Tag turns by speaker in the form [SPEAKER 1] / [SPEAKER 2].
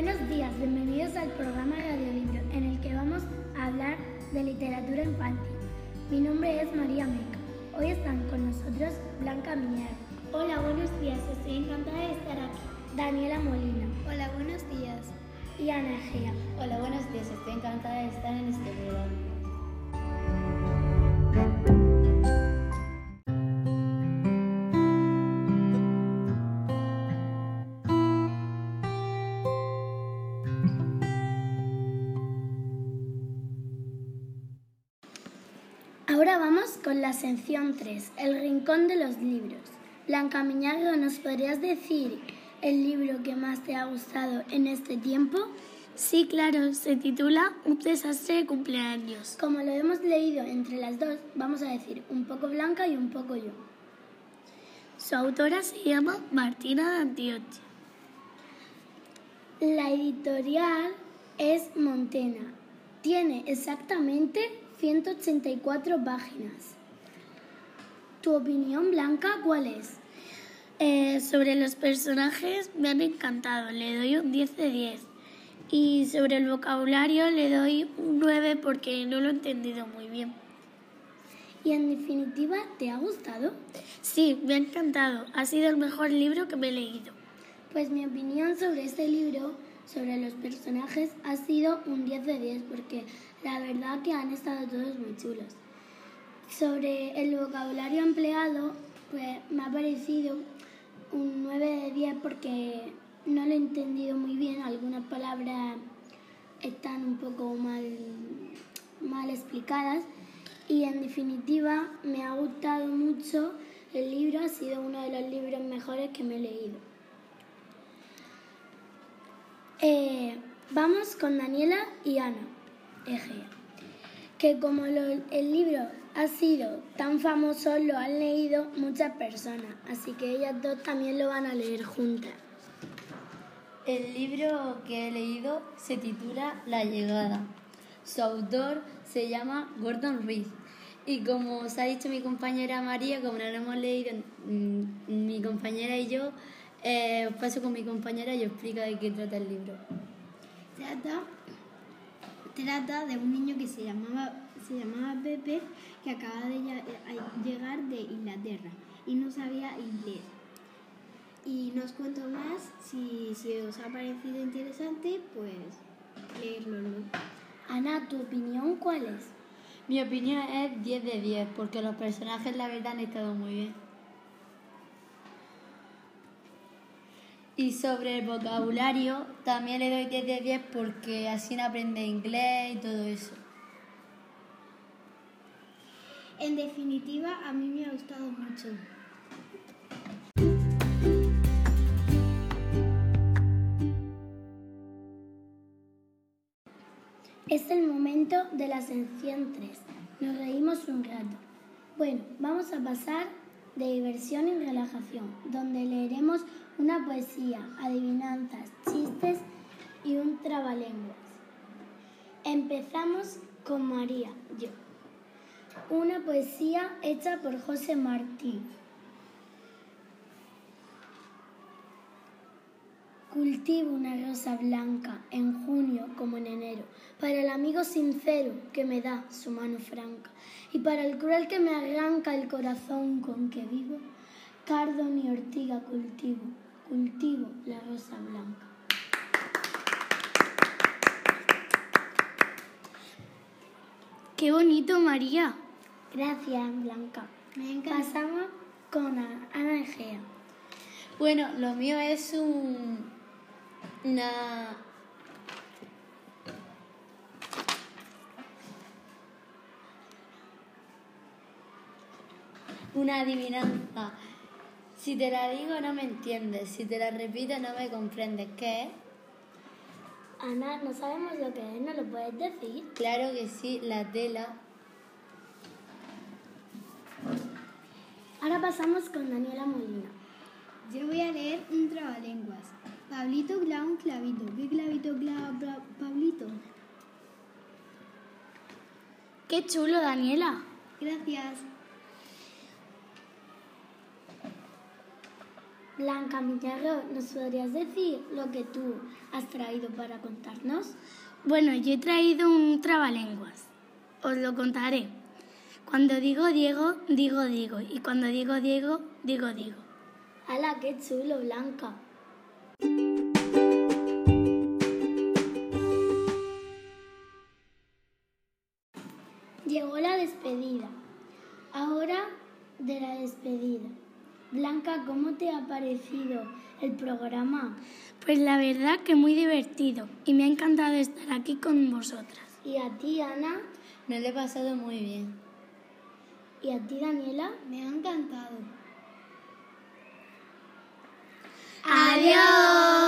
[SPEAKER 1] Buenos días, bienvenidos al programa Radio Libro, en el que vamos a hablar de literatura infantil. Mi nombre es María Meca. Hoy están con nosotros Blanca Miñar.
[SPEAKER 2] Hola, buenos días, estoy encantada de estar aquí.
[SPEAKER 1] Daniela Molina.
[SPEAKER 3] Hola, buenos días.
[SPEAKER 1] Y Ana Egea.
[SPEAKER 4] Hola, buenos días, estoy encantada de estar en este programa.
[SPEAKER 1] Ahora vamos con la sección 3, El Rincón de los Libros. Blanca Miñarro, ¿nos podrías decir el libro que más te ha gustado en este tiempo?
[SPEAKER 5] Sí, claro, se titula Un desastre de cumpleaños.
[SPEAKER 1] Como lo hemos leído entre las dos, vamos a decir un poco Blanca y un poco yo.
[SPEAKER 5] Su autora se llama Martina de.
[SPEAKER 1] La editorial es Montena. Tiene exactamente 184 páginas. ¿Tu opinión, Blanca, cuál es?
[SPEAKER 5] Eh, sobre los personajes me han encantado, le doy un 10 de 10. Y sobre el vocabulario le doy un 9 porque no lo he entendido muy bien.
[SPEAKER 1] ¿Y en definitiva te ha gustado?
[SPEAKER 5] Sí, me ha encantado. Ha sido el mejor libro que me he leído.
[SPEAKER 1] Pues mi opinión sobre este libro, sobre los personajes, ha sido un 10 de 10 porque la verdad que han estado todos muy chulos. Sobre el vocabulario empleado, pues me ha parecido un 9 de 10 porque no lo he entendido muy bien. Algunas palabras están un poco mal, mal explicadas. Y en definitiva me ha gustado mucho el libro, ha sido uno de los libros mejores que me he leído. Eh, vamos con Daniela y Ana Egea, que como el libro ha sido tan famoso, lo han leído muchas personas, así que ellas dos también lo van a leer juntas.
[SPEAKER 4] El libro que he leído se titula La llegada. Su autor se llama Gordon Reed. Y como os ha dicho mi compañera María, como no lo hemos leído, mm, mi compañera y yo, eh, os paso con mi compañera y os explico de qué trata el libro.
[SPEAKER 3] Trata, trata de un niño que se llamaba, se llamaba Pepe, que acaba de llegar de Inglaterra y no sabía inglés. Y no os cuento más, si, si os ha parecido interesante, pues leerlo.
[SPEAKER 1] Ana, ¿tu opinión cuál es?
[SPEAKER 4] Mi opinión es 10 de 10, porque los personajes la verdad han estado muy bien. Y sobre el vocabulario, también le doy 10 de 10 porque así aprende inglés y todo eso.
[SPEAKER 3] En definitiva, a mí me ha gustado mucho.
[SPEAKER 1] Es el momento de la sección 3. Nos reímos un rato. Bueno, vamos a pasar de diversión y relajación, donde leeremos una poesía, adivinanzas, chistes y un trabalenguas. Empezamos con María, yo. Una poesía hecha por José Martín. Cultivo una rosa blanca en junio como en enero, para el amigo sincero que me da su mano franca, y para el cruel que me arranca el corazón con que vivo, cardo ni ortiga cultivo, cultivo la rosa blanca.
[SPEAKER 5] ¡Qué bonito, María!
[SPEAKER 1] Gracias, Blanca.
[SPEAKER 3] Me encanta.
[SPEAKER 1] Pasamos con Ana Egea.
[SPEAKER 4] Bueno, lo mío es un, una una adivinanza. Si te la digo no me entiendes, si te la repito no me comprendes. ¿Qué es?
[SPEAKER 1] Ana, no sabemos lo que es, ¿no lo puedes decir?
[SPEAKER 4] Claro que sí, la tela.
[SPEAKER 1] Ahora pasamos con Daniela Molina.
[SPEAKER 3] Yo voy a leer un trabalenguas. Pablito clava un clavito. ¿Qué clavito clava Pablito?
[SPEAKER 5] ¡Qué chulo, Daniela!
[SPEAKER 3] Gracias.
[SPEAKER 1] Blanca Millarro, ¿nos podrías decir lo que tú has traído para contarnos?
[SPEAKER 5] Bueno, yo he traído un trabalenguas. Os lo contaré. Cuando digo Diego, digo digo. Y cuando digo Diego, digo digo.
[SPEAKER 1] ¡Hala, qué chulo, Blanca! Llegó la despedida. Ahora de la despedida. Blanca, ¿cómo te ha parecido el programa?
[SPEAKER 5] Pues la verdad que muy divertido y me ha encantado estar aquí con vosotras.
[SPEAKER 1] ¿Y a ti, Ana?
[SPEAKER 4] Me lo he pasado muy bien.
[SPEAKER 1] ¿Y a ti, Daniela?
[SPEAKER 3] Me ha encantado.
[SPEAKER 1] ¡Adiós!